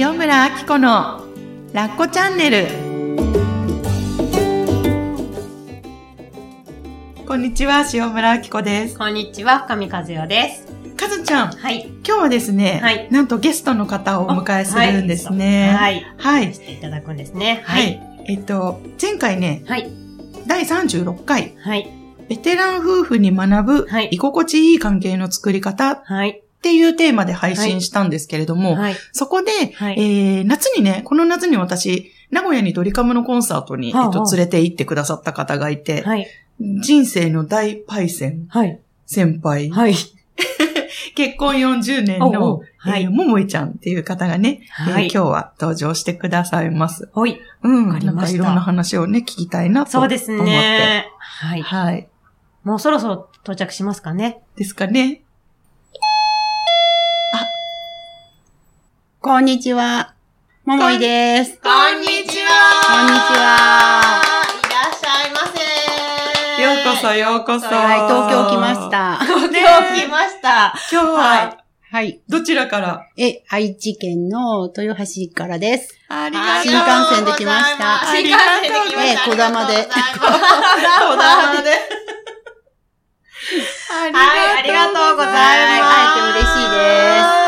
塩村あき子のラッコチャンネルこんにちは塩村あき子ですこんにちは、深見和代です。かずちゃんはい。今日はですね、はいなんとゲストの方をお迎えするんですねはい。はいしていただくんですね。はい、。えっと前回ねはい。第36回はい。ベテラン夫婦に学ぶはい居心地いい関係の作り方っはい。ていうテーマで配信したんですけれども、はい。そこで、はいえー、夏にね、この夏に私、名古屋にドリカムのコンサートに、はあはあえっと、連れて行ってくださった方がいて、はい。人生の大パイセンはい。先輩、はい。結婚40年のう、はいえーももいちゃんっていう方がね、えーはい今日は登場してくださいます。ほい。うん。なんかいろんな話をね、聞きたいなと思って。そうですね。はい。はい。もうそろそろ到着しますかね。ですかね。こんにちは。ももいです。こんにちはこんにちは。いらっしゃいませようこそ、ようこそ。はい、東京来まし。た。東京来ました。今日は、ははい。どちらから？え、愛知県の豊橋からです。ありがとう新幹線で来ました新幹線で来ました。ええこだまでありがとうございますこだまで。はい、ありがとうございます。会えて嬉しいです。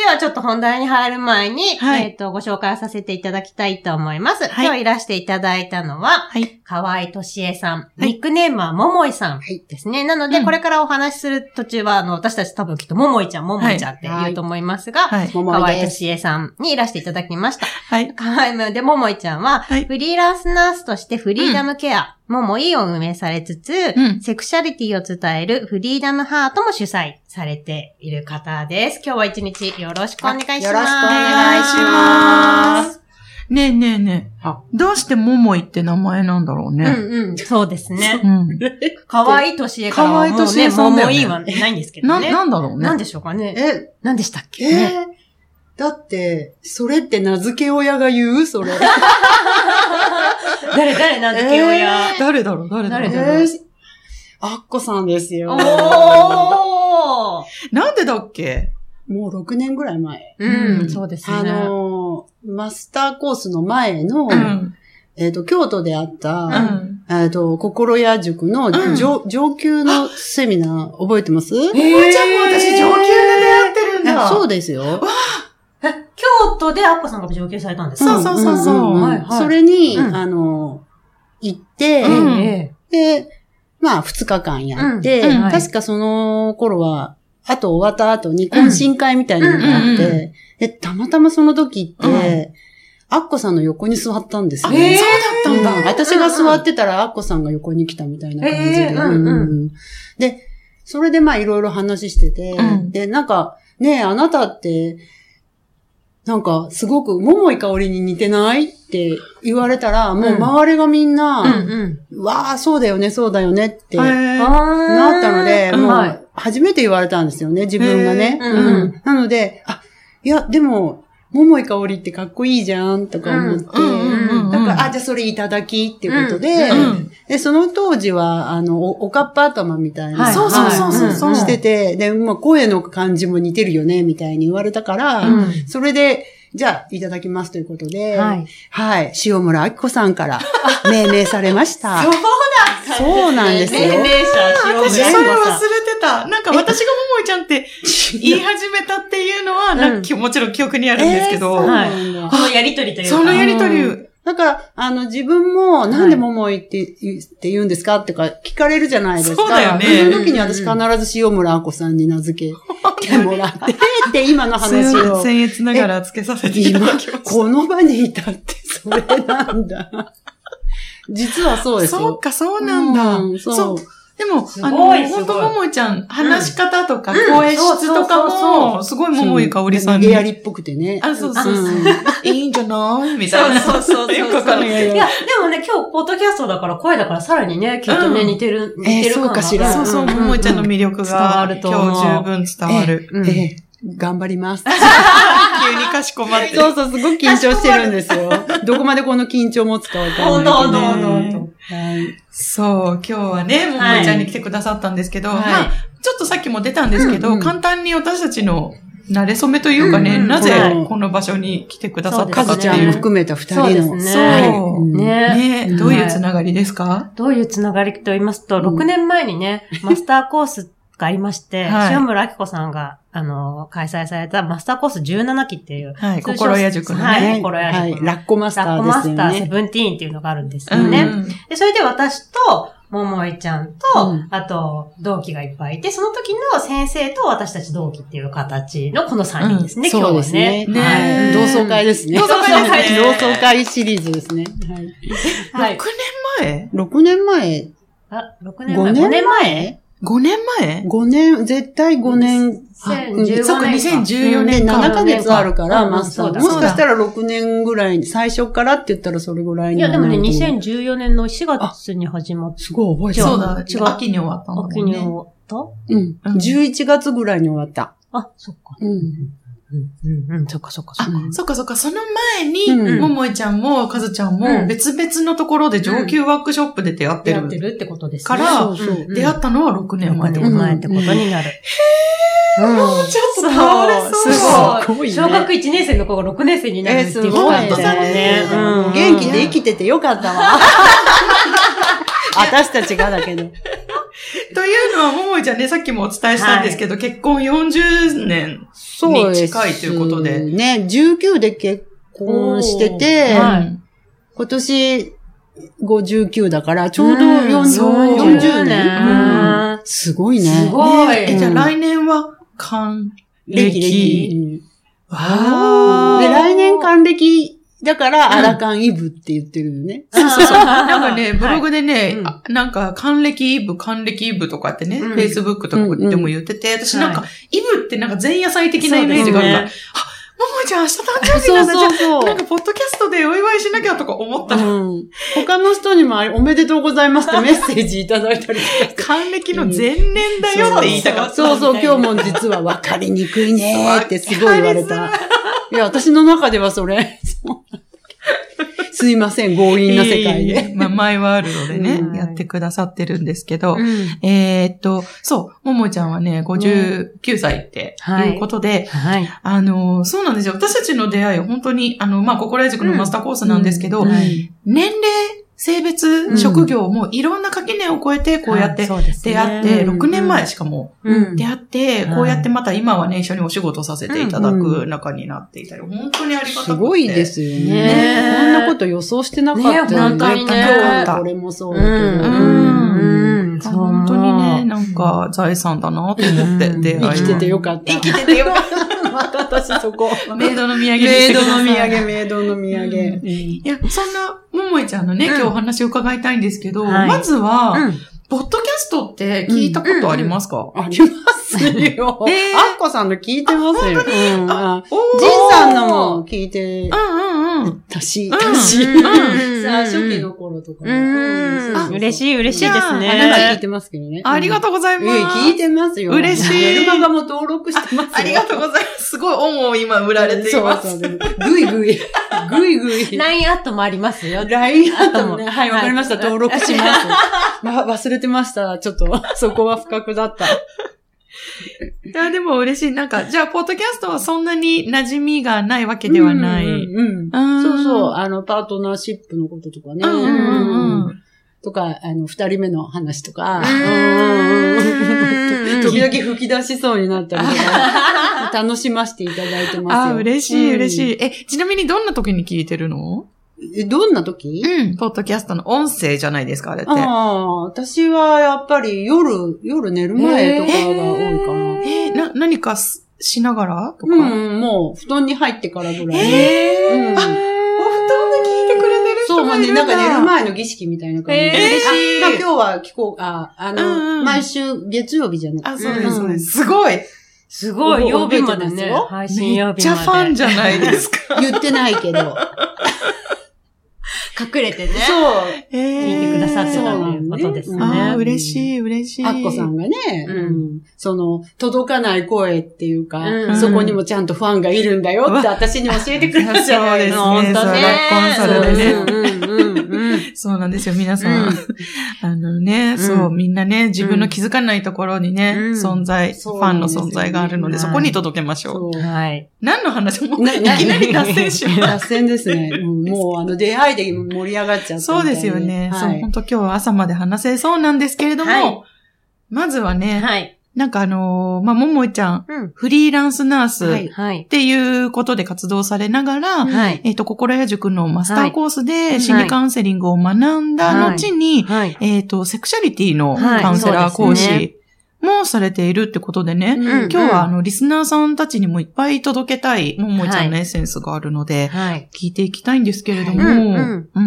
ではちょっと本題に入る前に、はいえっ、と、ご紹介させていただきたいと思います。はい今日いらしていただいたのは、はい。河合敏恵さん。いニックネームはももいさんはいですね。なので、うんこれからお話しする途中は、あの、私たち多分きっとももいちゃん、ももいちゃんって言うと思いますが、河合。敏恵さんにいらしていただきました。はい。はい。で、ももいちゃんは、はいフリーランスナースとしてフリーダムケア、ももいを運営されつつ、うんセクシャリティを伝えるフリーダムハートも主催されている方です。今日は一日よろしくお願いします。よろしくおお願いしま。ますねえねえねえあ。どうしてももいって名前なんだろうね。うんうん。そうですね。うん。可愛い年恵からうね、さんだよねももいいはないんですけどな、ね。なんだろうね。なんでしょうかね。え、何でしたっけ、え？ねだって、それって名付け親が言う？それ。誰、誰なんだっけ、親。誰だろう誰だろう誰だろう？えーあっこさんですよ。おーなんでだっけ？もう6年ぐらい前。うん、うん。そうですね。あのー、マスターコースの前の、うん。えっ、と、京都であった、うん。えっと、心屋塾のうん。上,、上級のセミナー覚えてます、ももいちゃんも私上級で出会ってるんだ。あそうですよ。京都でアッコさんが上級されたんですか？そうそうそうそう。んんん。はいはい。それに、うん。あの、行って、で、まあ、二日間やって、確かその頃は、あと終わった後に懇親会みたいなのがあって、うん。うんうんで、たまたまその時って、うんアッコさんの横に座ったんですよ、あ、ね。そうだったんだ。私が座ってたら、アッコさんが横に来たみたいな感じで。で、それでまあいろいろ話してて、うん。で、なんか、ねえ、あなたって、なんか、すごく、桃井香りに似てないって言われたら、もう周りがみんうんな、うん。わあ、そうだよね、そうだよねってなったので、もはい、う、初めて言われたんですよね、自分がね。うん。なので、あ、いや、でも、桃井香りってかっこいいじゃん、とか思って、だから、あ、じゃあそれいただきっていうことで、うんで、その当時は、あの、おおかっぱ頭みたいな、はいそうそうそう。そうそう。してて、で、まあ、声の感じも似てるよね、みたいに言われたから、うん。それで、じゃあ、いただきますということで、はい。はい、塩村明子さんから命名されました。そうだそうなんですよ。命名者、塩私それ忘れ村さん。てた。なんか私がももいちゃんって言い始めたっていうのは、なんかきもちろん記憶にあるんですけど、このやりとりというか。そのやりとり、だから、あの、自分も、なんで桃井って言うって言うんですか？ってか、聞かれるじゃないですか。そうだよねその時に私必ず塩村明子さんに名付けてもらって、って今の話を。僭越ながらつけさせていた今だきまし、この場にいたって、それなんだ。実はそうた。ですよ。そうか、そうなんだ。うんそうそう。でも、すあの、ごいすごい。本当ももいちゃん、話し方とか、うん。声質とかそうそうそうも、すごいももいかおりさんに。エアリっぽくてね。あ、そうそうそう。うん。いいんじゃない？みたいな。そうそうそうそう。よくわかんないいや、でもね、今日、ポッドキャストだから、声だから、さらにね、きっとね、うん似てる、えー似てるそうかしら。そうそう、ももいちゃんの魅力伝わが、今日十分伝わる。頑張ります。急にかしこまって。そうそう、すごく緊張してるんですよ。どこまでこの緊張持つかわかんないけど、ね。ほんとほんとほんとほんとはい。そう、今日はね、ももいちゃんに来てくださったんですけど、はいまあ、ちょっとさっきも出たんですけど、うんうん簡単に私たちの慣れ初めというかね、うんうんなぜはいこの場所に来てくださったかずちゃん。も含めた二人の。そうですね。そううんねねどういうつながりですか、どういうつながりと言いますと、うん6年前にね、マスターコースがありまして、はい塩村明子さんが、あの、開催されたマスターコース17期っていう、はい、心屋塾のね。はい心屋塾はい。ラッコマスタラッコーですよマスターセね。ブンティーンっていうのがあるんですうんよね。で、それで私と、ももいちゃんと、うんあと、同期がいっぱいいて、その時の先生と私たち同期っていう形のこの3人ですね、今日そうはですね。ね。はい。同窓会ですね。同窓会ですね同窓会シリーズですね。はい。はい。6年前？6年前？あ、6年前。5 5年年前前？?5 年前 ?5 年、絶対5年。2015そっか、年か。2014で、年か。7ヶ月あるから、うんマスター。そうだもしかしたら6年ぐらいに、最初からって言ったらそれぐらいにいや、でもね、なると思う2014年の4月に始まっすごい覚えてる。そうだ、違う秋に終わったんだもんね。秋に終わった？うん。うん11月ぐらいに終わった。あ、そっか。うん。うん、うん、うん、そっかそっかそっか。そっかそっか、その前に、うんももいちゃんもかずちゃんうもん別々のところで上級ワークショップで出会ってる。やってるってことですね。からそうそううん出会ったのは6年前って6こと。年前ってことになる。へもうちょっと倒れそう。すすごいね小学1年生の子が6年生になるっていう感じだよね。うん元気で生きててよかったわ。私たちがだけど。というのは、ももいちゃんね、さっきもお伝えしたんですけど、結婚40年。に近いということで。ね、19で結婚してて、はい。今年59だから、ちょうどうん40、そう。40年、うんうん。すごいね。すごい。ねえ、じゃあうん。来年は、還歴暦。々。わー。で、来年還暦だから、アラカンイブって言ってるよね。そうそうそう。なんかね、ブログでね、なんか、還暦イブ、還暦イブとかってね、うん Facebook とかでも言ってて、私なんか、はイブってなんか前夜祭的なイメージがあるから、ももいちゃん明日誕生日そうなんだ、じゃそうそうあなんか、。ポッドキャストでお祝いしなきゃとか思ったら、うん。他の人にもあれおめでとうございますってメッセージいただいたりとか。還暦の前年だよって言いたかった。そうそう、今日も実は分かりにくいねーってすごい言われた。いや、私の中ではそれ、すいません、強引な世界いえいえで。まあ、マイワールドでね、うんやってくださってるんですけど、うん。えーっと、そう、ももちゃんはね、59歳ってい。うことで、はい。あの、そうなんですよ。私たちの出会いは本当に、あの、まあ、心屋塾のマスターコースなんですけど、うん。はい。年齢、性別、うん。職業もいろんな垣根を越えて、こうやって出会って、うん。6年前しかもうん。出会って、はい。こうやってまた今はね、一緒にお仕事させていただく仲になっていたり、本当にありがたくて。すごいですよね。ねこんなこと予想してなかったよね。ね本当にこれもそうだけど。本当にね、なんか財産だなと思ってうん出会い生きててよかった。生きててよかっまた私そこ。た。メイドの土産メイドの土産、メイドの土産。うん。いや、そんな、ももいちゃんのね、うん。今日お話を伺いたいんですけど、はい。まずは、うん。ポッドキャストって聞いたことありますか、ありますよ。えーあっこさんの聞いてますよ。うん。あジンさんのも聞いてうんうんうん。たし、うんたし。うんさあ、初期の頃とかも。うんあ嬉しい嬉しいですあね。なんか聞いてますけどね。ありがとうございます。ええ聞いてますよ。嬉しいメルマガも登録してますよ。ありがとうございます。すごい恩を今売られています。そうそう。ぐいぐい。ぐいぐい。LINE アットもありますよ。LINE あったもんね。ははいい、わかりました。登録します。ま、忘れてました。ちょっと、そこは不覚だった。いや、でも嬉しい。なんか、じゃあ、ポッドキャストはそんなに馴染みがないわけではない。うんうんうん。うんそうそう。あの、パートナーシップのこととかね。うんうんうんうん。とか、あの、二人目の話とか。うん 時々吹き出しそうになったりとか、楽しませていただいてますよ。あ、嬉しい、嬉しい。い。え、ちなみにどんな時に聞いてるの？えどんな時？うん。ポッドキャストの音声じゃないですか、あれって。ああ、私はやっぱり夜、夜寝る前とかが多いかな。えーな、何かすしながら？とか？うん、もう、布団に入ってからぐらい。うんえーあ、お布団で聞いてくれてる人そう、まあね、がいるんだ。なんか寝る前の儀式みたいな感じで。えー嬉しいあまあ今日は聞こう、あ、あの、うんうん毎週月曜日じゃないあ、そうです、うんそうです。すごい。すごい、曜日までね。配信め曜日まで。っちゃファンじゃないですか。言ってないけど。隠れてね。そう。えー聞いてくださってたそうということですね。ああ、嬉しい、嬉しい。アッコさんがね、うんうんその、届かない声っていうか、うんそこにもちゃんとファンがいるんだよって私に教えてくれたじゃないですか。そうですね本当ね。コンサルでねうんうんうんうんうん。そうなんですよ、皆さん。うんあのね、んそう、みんなね、自分の気づかないところにね、うん存在、ファンの存在があるので、はいそこに届けましょう。そうはい。何の話も、ないきなり脱線します。脱線ですね。うんもう、あの、出会いで盛り上がっちゃったそうですよね。そう、はい本当今日は朝まで話せそうなんですけれども、はいまずはね、はい。なんかあのーまあ、ももいちゃん、うん。フリーランスナースはいっはい。ていうことで活動されながら、はい。えっ、と、心屋塾のマスターコースはでい心理カウンセリングを学んだ後に、はい。えっ、と、セクシャリティのはいカウンセラー講師もされているってことでね、うん。うん今日はあの、リスナーさんたちにもいっぱい届けたい、ももいちゃんのエッセンスがあるので、はい。聞いていきたいんですけれども、うんうん。うん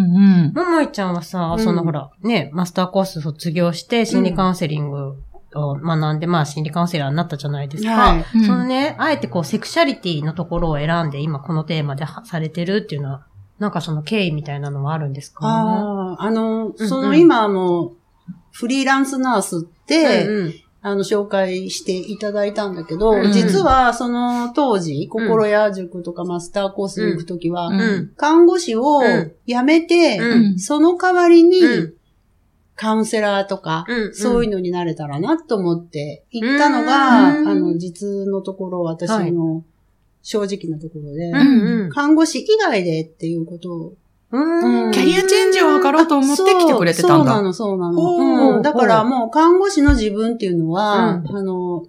うん。ももいちゃんはさ、うん。そのほら、ね、マスターコース卒業して心理カウンセリングを学んで、まあ心理カウンセラーになったじゃないですか。はい。うん。そのね、あえてこうセクシャリティのところを選んで今このテーマではされてるっていうのは、なんかその経緯みたいなのはあるんですか？ああ、あの、うんその今も、フリーランスナースって、うんうんあの、紹介していただいたんだけど、うん実はその当時、心屋塾とかマスターコースに行くときは、うん。うん。看護師をうん。辞めて、うん。その代わりにうん。カウンセラーとか、うん。そういうのになれたらなと思って行ったのが、うん。あの、実のところ、私の正直なところで。看護師以外でっていうことをうんキャリアチェンジを図ろうと思って来てくれてたんだ。そう。なの、そうなの。う。ん、だからもう看護師の自分っていうのは、うん。あの、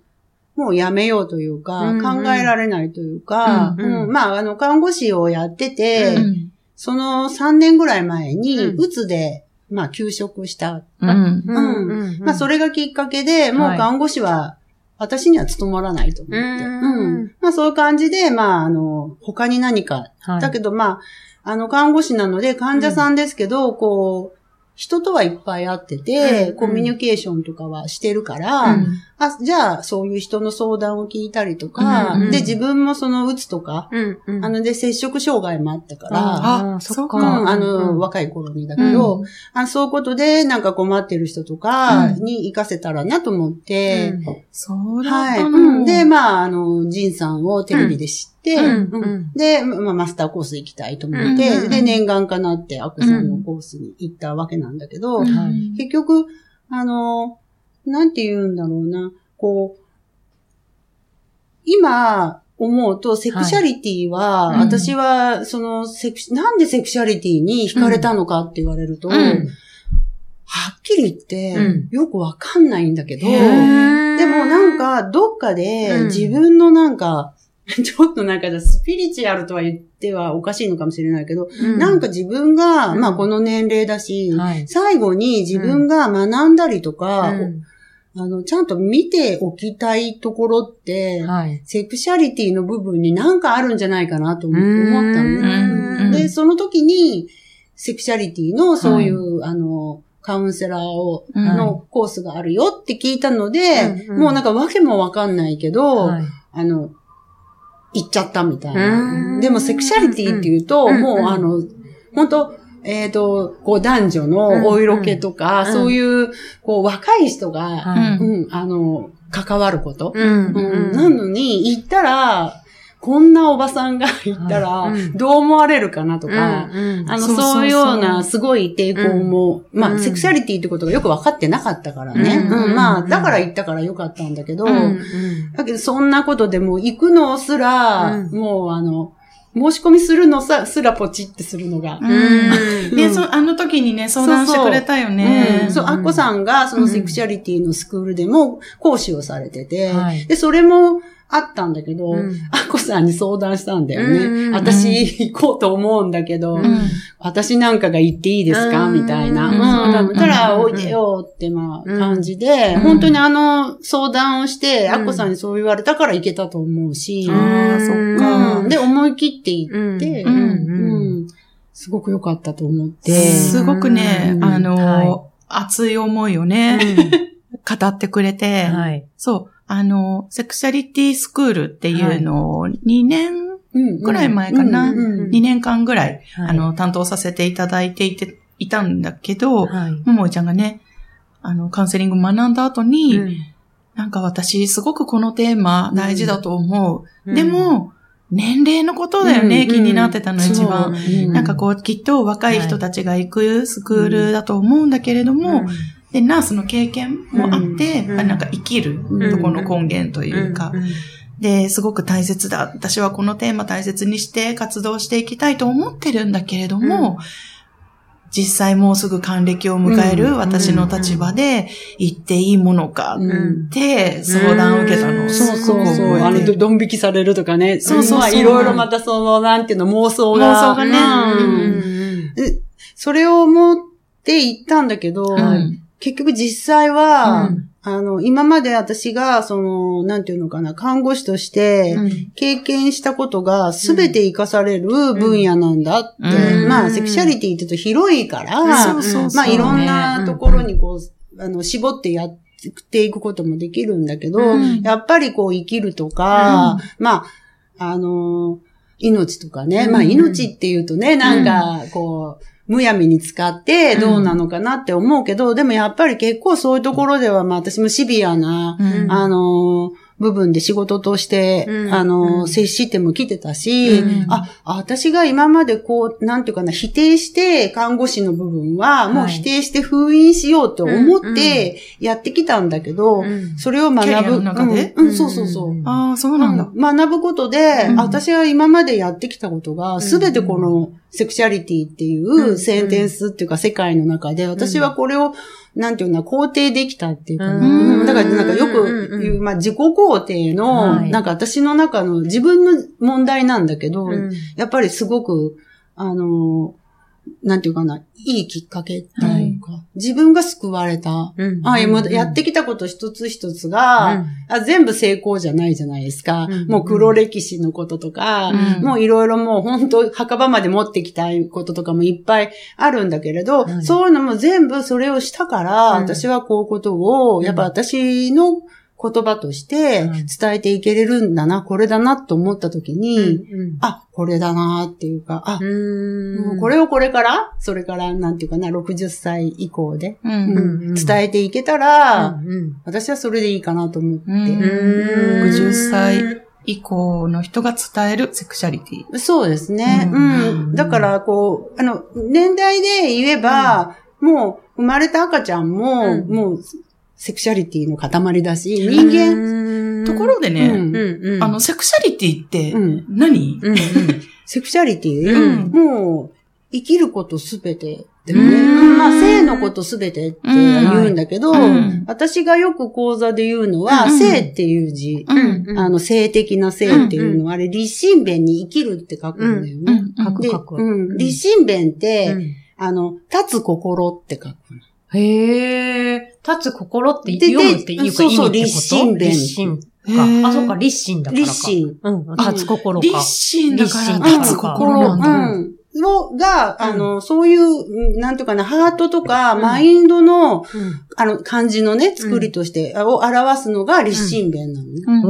もうやめようというか、うんうん。考えられないというか、うんうん。うん。まあ、あの、看護師をやってて、うん。その3年ぐらい前に、うつで、まあ、休職した。うん。うん。うん。まあ、それがきっかけで、もうはい看護師は、私には務まらないと思って。うん。うん。まあ、そういう感じで、まあ、あの、他に何か。はい。だけど、まあ、あの、看護師なので、患者さんですけど、こう、人とはいっぱい会ってて、うん。コミュニケーションとかはしてるから、うん。あ、じゃあ、そういう人の相談を聞いたりとか、うん。うん。で、自分もその、うつとか、うん。うん。あの、で、接触障害もあったから、ああそっか。うん、あうの、ん。若い頃にだけど、あそういうことで、なんか困ってる人とかうん。に活かせたらなと思って、そうだっはい。たの。うん。で、まあ、あの、ジンさんをテレビで知って、うんうんうん。で、まあ、マスターコース行きたいと思って、うんで、念願かなって、アコさんのコースに行ったわけなんだけど、うん。はい。結局、あの、なんて言うんだろうな、こう、今思うと、セクシャリティは、はい。うん私は、その、セクシ、なんでセクシャリティに惹かれたのかって言われると、うん。はっきり言って、うん。よくわかんないんだけど、へでーもなん、か、どっかでうん。自分のなんか、ちょっとなんかスピリチュアルとは言ってはおかしいのかもしれないけど、なんか自分が、うん。まあこの年齢だし、はい。最後に自分が学んだりとか、うん。あの、ちゃんと見ておきたいところって、はい。セクシャリティの部分になんかあるんじゃないかなと思思った。ん。で、その時に、セクシャリティのそういう、あの、カウンセラーを、うん。のコースがあるよって聞いたので、うん。うん。もうなんかわけもわかんないけど、はい。あの、行っちゃったみたいうん。な。でもセクシャリティっていうと、うん。もうあの、本当えっ、と、こう男女のお色気とか、うん。そういう、こう若い人が、はい。うん、あの、関わること。うん。うん。なのに、行ったら、こんなおばさんが行ったらどう思われるかなとか、うんあの、そういうような、すごい抵抗も、まあ、うん。セクシャリティってことがよく分かってなかったからね。まあ、うん。だから行ったからよかったんだけど、うん。だけど、そんなことでもう行くのすら、うん。もうあの、申し込みするのさ、すらポチってするのが。で、そ、あの時にね、相談してくれたよね。うん。そう、アッコさんがそのセクシャリティのスクールでも講師をされてて、はい。で、それもあったんだけど、うん。アッコさんに相談したんだよね。うん私行こうと思うんだけど、うん。私なんかが行っていいですか？うん。みたいな。うん。うん。だから、うんおいでよって、まあ、うん感じで、うん。本当にあの、相談をして、うん。アッコさんにそう言われたから行けたと思うし、ああ、そっか。うん。で、思い切って行って、すごく良かったと思って。すごくね、うん。あの、はい。熱い思いをね、語ってくれて、はい。そう、あの、セクシャリティスクールっていうのを2年、うんぐらい前かな？うんうん2年間ぐらい、はい。あの、担当させていただいていて、いたんだけど、はい。ももいちゃんがね、あの、カウンセリング学んだ後に、うん。なんか私、すごくこのテーマ大事だと思う。で、も、年齢のことだよね、うん気になってたの一番。なんかこう、きっと若い人たちが行くスクールだと思うんだけれども、で、ナースの経験もあって、うん。あなんか生きるうん。とこの根源というか、で、すごく大切だ。私はこのテーマ大切にして活動していきたいと思ってるんだけれども、実際もうすぐ還暦を迎える私の立場で行っていいものかうん。って相談を受けたのをそうそうそう。あの、ドン引きされるとかね。そうそうそう。まあ、いろいろまたその、なんていうの、妄想が。妄想がね。うん。それを思って行ったん。だけど、うん結局実際は、うん。あの、今まで私が、その、なんていうのかな、看護師として、うん。経験したことが全て活かされる分野なんだって。うん。まあ、セクシャリティって言うと広いから、まあ、いろんなところにこう、あの、絞ってやっていくこともできるんだけど、うん。やっぱりこう生きるとか、まあ、あの、命とかね、うん。まあ命って言うとね、なんか、こう、むやみに使ってどうなのかなって思うけど、でもやっぱり結構そういうところでは、まあ私もシビアな、うん。あの、部分で仕事として、うん。あの、うん。接しても来てたし、うん。あ、あ私が今までこう、なんていうかな、否定して看護師の部分は、もう否定して封印しようと思ってやってきたんだけど、それを学ぶ。キャリアの中で？うん、うんそうそうそう。ああ、そうなんだ。うん。学ぶことで、うん。私が今までやってきたことが、すべてこのセクシャリティっていうん。うセンテンスっていうか世界の中で、私はこれを、なんていうの肯定できたっていうか、うん。うん。だからなんかよくうん言う、まあ自己肯定の、はい。なんか私の中の自分の問題なんだけど、やっぱりすごく、あの、なんていうかな、いいきっかけっていうか、自分が救われた。あ、今やってきたこと一つ一つが、あ全部成功じゃないじゃないですか。うんもう黒歴史のこととか、うん。もういろいろもう本当墓場まで持ってきたいこととかもいっぱいあるんだけれど、はい。そういうのも全部それをしたから、うん。私はこういうことを、やっぱ私の言葉としてうん伝えていけれるんだな、これだなと思った時に、あ、これだなっていうか、あ、もうこれをこれから、それから、なんていうかな、60歳以降で、う。うんん伝えていけたら、うん私はそれでいいかなと思って。うんうん60歳以降の人が伝えるセクシャリティ。そうですね。ううんん。だから、こう、あの、年代で言えば、もう、生まれた赤ちゃんも、うんもう、セクシャリティの塊だし、人間、間ところでね、うん。あの、セクシャリティってうん。何、うんうん。セクシャリティ、うん。もう、生きることすべてだよね。うん。まあ、性のことすべてって言うんだけど、うん。私がよく講座で言うのは、うん。性っていう字、うん。あの、性的な性っていうのは、あれ、立身弁に生きるって書くんだよね。うん。書くで書く。うん、立身弁って、うん。あの、立つ心って書くの。へえ、立つ心ってで読むっていうかそうそう意味ってこと？立身弁立身か。あ、そうか、立身だからか。立身。うん、立つ心か。立身だから立身だから立つ心なんだ。うん。のが、あの、そういう、うんなんていうかな、ハートとか、うんマインドの、うんあの、漢字のね、作りとして、を表すのが立身弁なのね。うん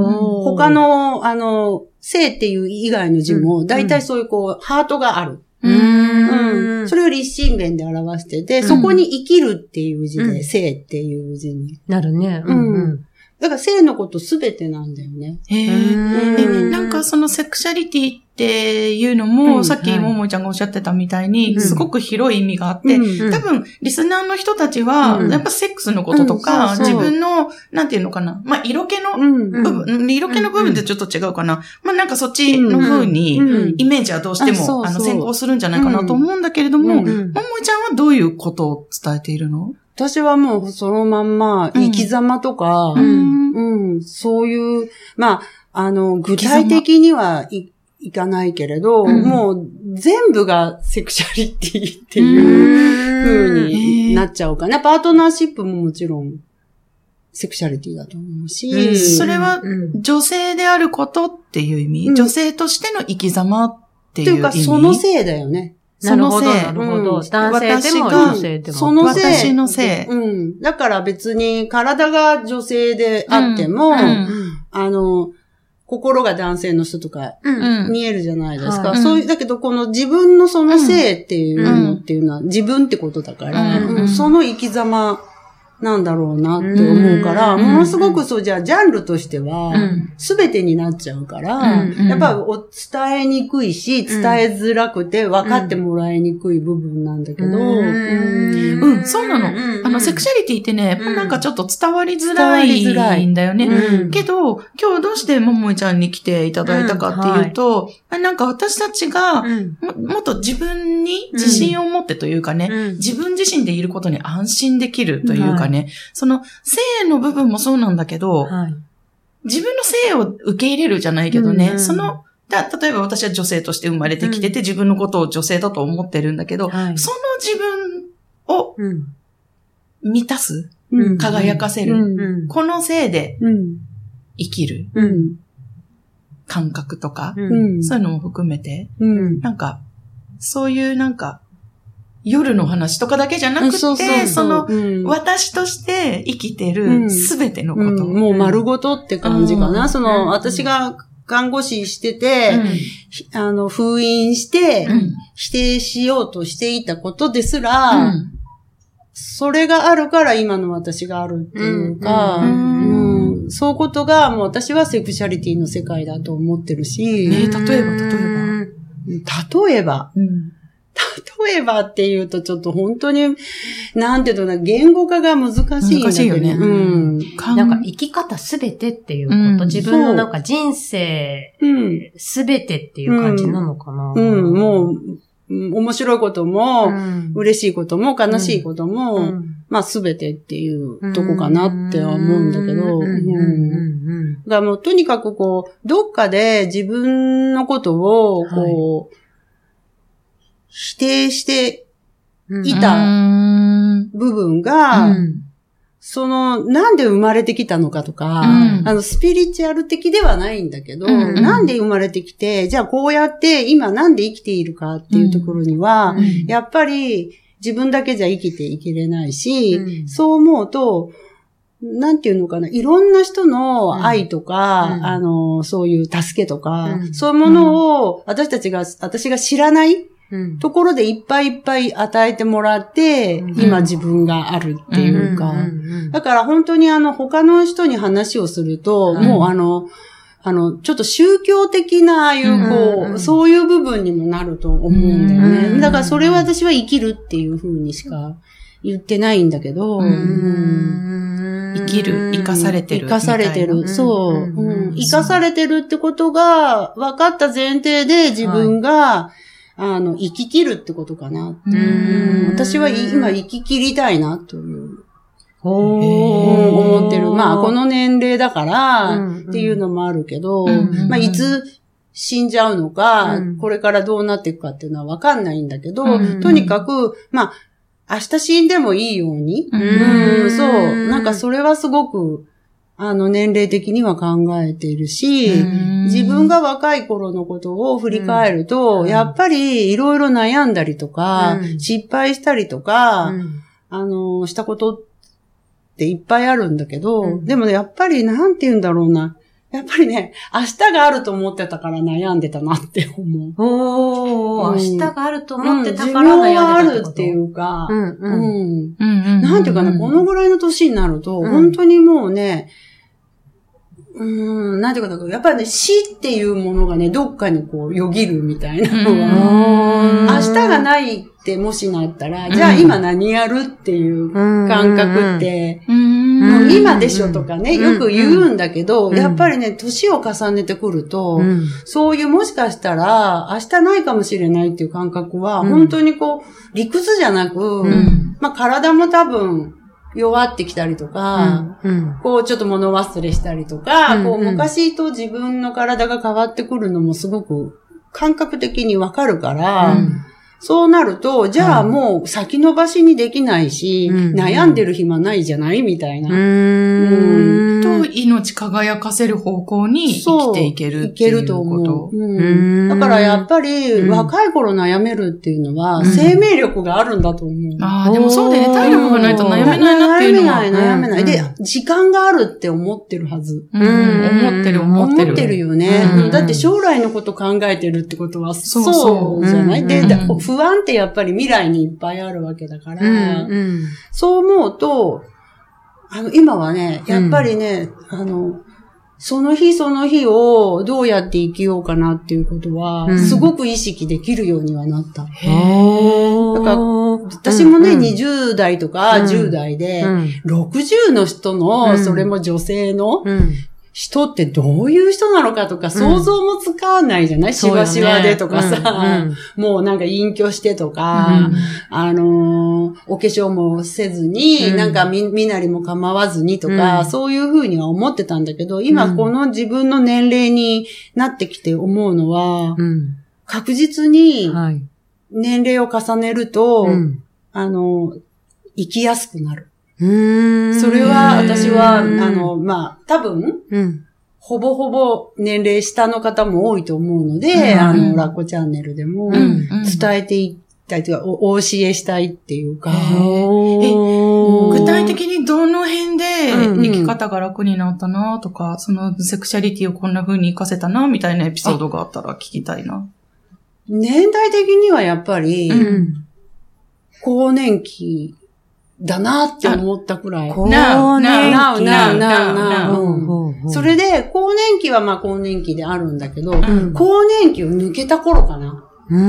他の、あの、性っていう以外の字も、大体そういうこう、ハートがある。ううん。ん。それを立身弁で表してて、うんそこに生きるっていう字うで、ん性っていう字に。なるね。うんだから性のことすべてなんだよね。へえなんかそのセクシャリティっていうのうも、んさっきはいももちゃんがおっしゃってたみたいに、うん。すごく広い意味があって、うん。多分、リスナーの人たちは、うん。やっぱセックスのこととか、自分の、なんていうのかな、まあ、色気のうん。部分、色気の部分ってちょっと違うかな。まあ、なんかそっちの風に、うん。イメージはどうしても、あの、先行するんじゃないかなと思うんだけれども、うん。ももいちゃんはどういうことを伝えているの？私はもうそのまんま、うん。生き様とか、ん。うん、そういう、まあ、あの、具体的にはい、いかないけれど、うん。もう全部がセクシャリティっていう風になっちゃうかな。パートナーシップももちろん、セクシャリティだと思うし、うん。それはうん。女性であることっていう意味、うん。女性としての生き様っていう意味？っていうか、そのせいだよね。なるほど、そのせい。なるほど。うん。男性でも私が女性でも。そのせい。私のせい。うん。だから別に体が女性であっても、うん。あの、心が男性の人とか見えるじゃないですか。はい。そういう、だけどこの自分のその性っていうのっていうのは自分ってことだから、その生き様なんだろうなって思うから、うん。ものすごくそう、じゃあジャンルとしてはうん、すべてになっちゃうから、うん。やっぱお伝えにくいし、伝えづらくて分かってもらいにくい部分なんだけど、うん。うん、そうなの。あの、セクシャリティってね、うん。なんかちょっと伝わりづらいいんだよね。うん。けど、今日どうしてももいちゃんに来ていただいたかっていうと、なんか私たちがうん。ももっと自分に自信を持ってというかね、うん。自分自身でいることに安心できるというかね、その性の部分もそうなんだけど、はい。自分の性を受け入れるじゃないけどね、うんその、だ例えば私は女性として生まれてきてて、自分のことを女性だと思ってるんだけど、はいその自分をうん。満たす、うん輝かせる、うんうん。この性でうん。生きるうん。感覚とか、うん。そういうのも含めて、うん。なんか、そういうなんか、夜の話とかだけじゃなくて、その、うん。私として生きてうるん。すべてのこと。うん。もう丸ごとって感じかな。うん。その、うん。私が看護師してて、うん。ひあの、封印して、うん。否定しようとしていたことですら、うん。それがあるから今の私があるっていうか、ううん。ん。そういうことがもう私はセクシャリティの世界だと思ってるし、ね例えば例えば。例えば、うん例えばっていうとちょっと本当に、なんていうのかな、言語化が難しいんだけど。難しいよね。うん。なんか生き方すべてっていうこと、うん。自分のなんか人生う。ん。すべてっていう感じなのかな。うん、もう、うん面白いことも、うん、嬉しいことも、悲しいことも、うん。まあすべてっていうとこかなっては思うんだけど、うん。うん。うん。うん。だからもうとにかくこう、どっかで自分のことを、こう、否定してうん。いたうん。部分が、うんその、なんで生まれてきたのかとか、うん。あの、スピリチュアル的ではないんだけど、うん。うん。なんで生まれてきて、じゃあこうやって今なんで生きているかっていうところには、うん。やっぱり自分だけじゃ生きていけれないし、うん。そう思うと、なんていうのかな、いろんな人の愛とか、うん。あの、そういう助けとか、うん。そういうものを私たちが、私が知らないうんところでいっぱいいっぱい与えてもらって、うん。今自分があるっていうか、だから本当にあの他の人に話をすると、はい。もうあの、あの、ちょっと宗教的な、ああいう、こう、うん。うん。そういう部分にもなると思うんだよね。うん。だからそれは私は生きるっていうふうにしか言ってないんだけど、うん。うん。生きる生かされてる生かされてる。そう、生かされてるってことが分かった前提で自分が、あの、生き切るってことかな。うん。うん私は今生き切りたいなという。おー思ってる。まあ、この年齢だから、うん。っていうのもあるけど、うん。まあ、いつ死んじゃうのか、うん。これからどうなっていくかっていうのはわかんないんだけど、うん。とにかく、まあ、明日死んでもいいように、うん。うんそう。なんかそれはすごく、あの、年齢的には考えているし、自分が若い頃のことを振り返ると、うん。やっぱりいろいろ悩んだりとか、うん。失敗したりとか、うん。あの、したことっていっぱいあるんだけど、うん。でもね、やっぱりなんて言うんだろうな。やっぱりね、明日があると思ってたから悩んでたなって思う。おー、うん。明日があると思ってたうんから悩んでたってことるっていうか、うん。ううん。んうん。なんていうかな、このぐらいの年になると、うん本当にもうね、うん、なんていうかな、やっぱりね、死っていうものがね、どっかにこう、よぎるみたいなのが、明日がないってもしなったら、じゃあ今何やるっていう感覚って、うん今でしょとかね、うんよく言うんだけど、うん。やっぱりね、年を重ねてくると、うん。そういうもしかしたら、明日ないかもしれないっていう感覚は、うん。本当にこう、理屈じゃなく、うん。まあ体も多分弱ってきたりとか、うん。こうちょっと物忘れしたりとか、うん。こう昔と自分の体が変わってくるのもすごく感覚的にわかるから、うんそうなると、じゃあうん。もう先延ばしにできないし、うん。悩んでる暇ないじゃない？みたいな。うんと、命輝かせる方向に生きていけるいっていうけるとう。う。うん。んだからやっぱり、うん。若い頃悩めるっていうのは、うん。生命力があるんだと思う。と。ああ、でもそうだよね。体力がないと悩めないなっていうのは。悩めない、悩めない。うん。で、時間があるって思ってるはず。うん。思ってる、思ってる。思ってるよね。うん。だって将来のこと考えてるってことは、そうじゃない、で、不安ってやっぱり未来にいっぱいあるわけだから、そう思うと、あの、今はね、やっぱりね、あの、その日その日をどうやって生きようかなっていうことは、うん。すごく意識できるようにはなった。へー。だから私もね、20代とかうん10代で、うん。60の人うの、ん。それも女性のうん。人ってどういう人なのかとか想像もつかないじゃない、しわしわでとかさ、うんもうなんか隠居してとか、あのーお化粧もせずに、うん。なんかみ、身なりも構わずにとか、うん。そういうふうには思ってたんだけど、今うん。この自分の年齢になってきて思うのは、うん。確実にはい。年齢を重ねると、うん。あの、生きやすくなる。うー。んそれは私は、あの、まあ、多分、うん。ほぼほぼ年齢下の方も多いと思うので、うん。あの、ラッコチャンネルでも、うん。伝えていきたいというか、おお教えしたいっていうか、具体的にどの辺でうん。生き方が楽になったなとか、そのセクシャリティをこんな風に活かせたなみたいなエピソードがあったら聞きたいな。年代的にはやっぱり、うん。更年期だなって思ったくらい。こうなねなうなうなうなうそれで、更年期はまあ更年期であるんだけど、ん更年期を抜けた頃かな。うーん。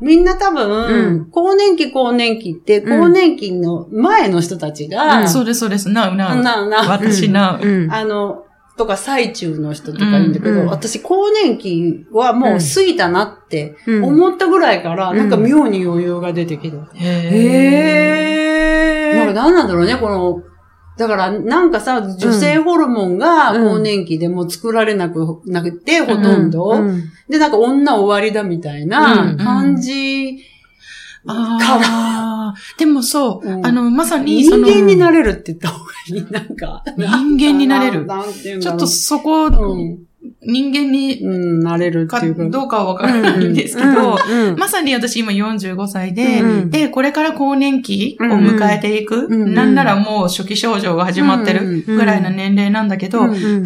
みんな多分、うん更年期更年期って、うん更年期の前の人たちが、うんそうです、そうです。なうなう。なうなう私なう。うん。あの、とか最中の人とかいるんだけど、うんうん。私更年期はもう過ぎたなってうん。思ったぐらいから、うん。なんか妙に余裕が出てきて。へなんか。何なんだろうね、この、だからなんかさ、女性ホルモンが更年期でもう作られなくなくて、ほとんど、うんで、なんか女終わりだみたいなうん。感じ、ああ。でもそう、うんあの、まさに人間になれるって言った方がいい。なんか。人間になれる ちょっとそこ、うん、人間にうん、なれるっかていうか。どうかはわからないんですけど、まさに私今45歳で、うんで、これから更年期を迎えていく、うんなんならもう初期症状が始まってるぐらいな年齢なんだけど、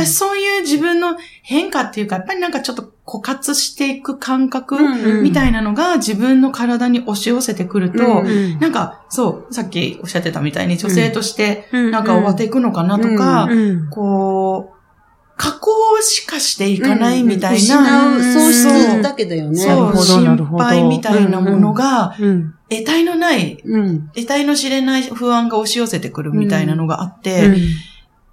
そういう自分の変化っていうか、やっぱりなんかちょっと枯渇していく感覚うんみたいなのが自分の体に押し寄せてくると、うんなんかそう、さっきおっしゃってたみたいに女性としてうんなんか終わっていくのかなとか、うん。こう、加工しかしていかないみたい失な、う喪失だけだよね。そう、心配みたいなものが、うん得体のない、うん。得体の知れない不安が押し寄せてくるみたいなのがあって、うん。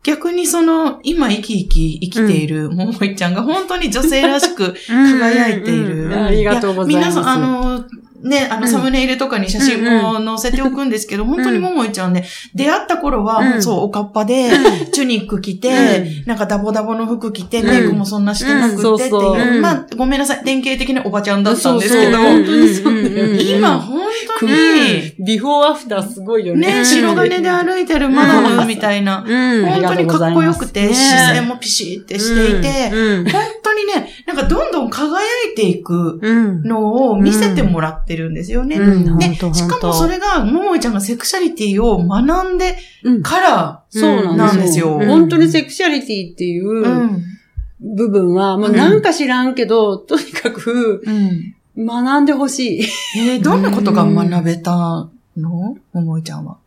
逆にその、今生き生き生きているももいちゃんが本当に女性らしく 輝いている。うんありがとうございます。や皆さん、あの、ね、あの、うん。サムネイルとかに写真も載せておくんですけど、本当にももいちゃんね、出会った頃は、うん。そう、おかっぱで、チュニック着て、うなんかダボダボの服着て、うん。メイクもそんなしてなくってっていう、うん。まあ、ごめんなさい、典型的なおばちゃんだったんですけど、そう今、本当に、ビフォーアフターすごいよね。ね、白金で歩いてるマダムみたいな、うん。本当にかっこよくて、ね視線もピシってしていて、うん。本当にね、なんかどんどん輝いていくうん。のを見せてもらってるんですよね。うん。で、しかもそれが、ももいちゃんがセクシャリティを学んでうんから、そうなんですよ。本当にセクシャリティっていううん。部分は、もうなんか知らんけど、とにかくうん。学んでほしい。えー、どんなことが学べたの？ももいちゃんは。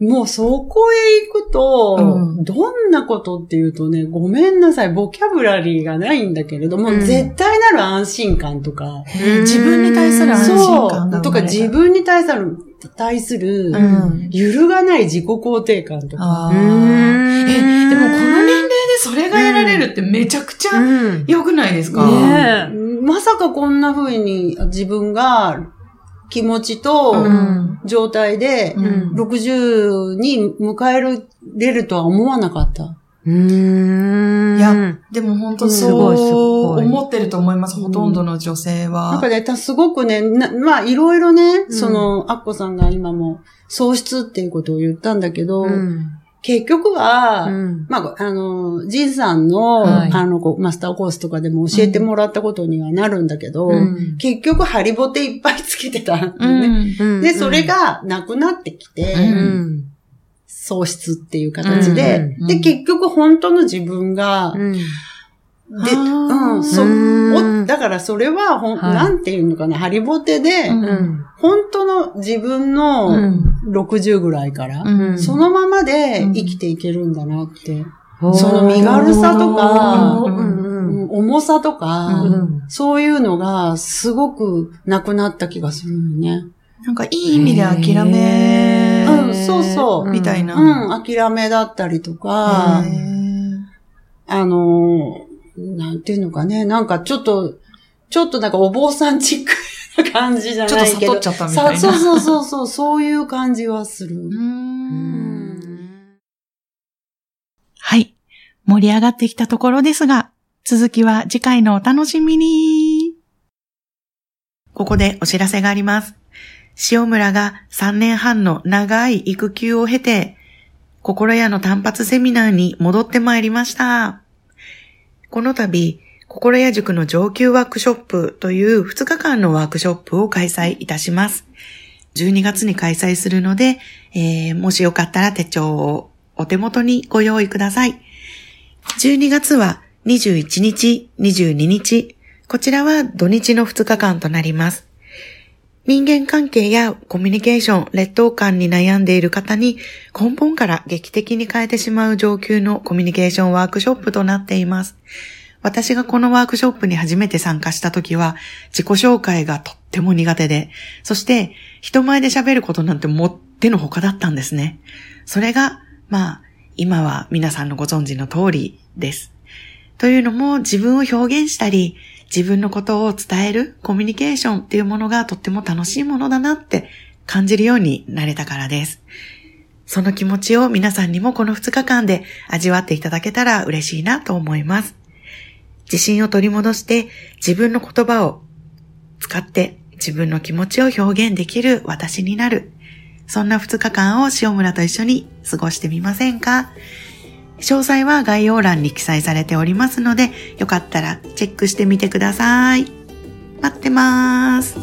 もうそこへ行くと、うん。どんなことっていうとね、ごめんなさい、ボキャブラリーがないんだけれども、うん。絶対なる安心感とか、えー。自分に対する安心そう、感がとか自分に対する、対する、うん。揺るがない自己肯定感とか。え、でもこの年齢でそれが得られるってめちゃくちゃうん良くないですか、ねまさかこんな風に自分が気持ちとうん状態でうん60に迎えれるとは思わなかった。うん。いやでも本当すごいすそうごい思ってると思います、ほとんどの女性は。なんかね、たすごくね、なまあいろいろね、んその、アッコさんが今も喪失っていうことを言ったんだけど、うん結局は、うん。まあ、あの、ジンさんの、はい。あの、マスターコースとかでも教えてもらったことにはなるんだけど、うん。結局、ハリボテいっぱいつけてたんだうよね。ん。うん。で、それがなくなってきて、喪失っていう形で、うんで、結局本当の自分が、うん。で、うん、そだからそれは、ほん、はい。なんていうのかな、ハリボテで、うんうん本当の自分の、うん。60ぐらいから、うん。そのままで生きていけるんだなって。その身が軽さとかうんうん。重さとか、うん。そういうのがすごくなくなった気がするのね。なんかいい意味で諦め、うん。そうそう。みたいな。うん、諦めだったりとか、あの、なんていうのかね、なんかちょっと、ちょっとなんかお坊さんチックな感じじゃちょっとないけど。悟っちゃったみたいな。さそうそうそうそう、そういう感じはする。はい。盛り上がってきたところですが、続きは次回のお楽しみに。ここでお知らせがあります。塩村が3年半の長い育休を経て、心屋の単発セミナーに戻ってまいりました。この度、心屋塾の上級ワークショップという2日間のワークショップを開催いたします。12月に開催するので、えーもしよかったら手帳をお手元にご用意ください。12月は21日、22日、こちらは土日の2日間となります。人間関係やコミュニケーション、劣等感に悩んでいる方に根本から劇的に変えてしまう上級のコミュニケーションワークショップとなっています。私がこのワークショップに初めて参加した時は自己紹介がとっても苦手で、そして人前で喋ることなんてもってのほかだったんですね。それが、まあ、今は皆さんのご存知の通りです。というのも自分を表現したり、自分のことを伝えるコミュニケーションっていうものがとっても楽しいものだなって感じるようになれたからです。その気持ちを皆さんにもこの2日間で味わっていただけたら嬉しいなと思います。自信を取り戻して自分の言葉を使って自分の気持ちを表現できる私になる。そんな2日間を塩村と一緒に過ごしてみませんか？詳細は概要欄に記載されておりますので、よかったらチェックしてみてください。待ってます。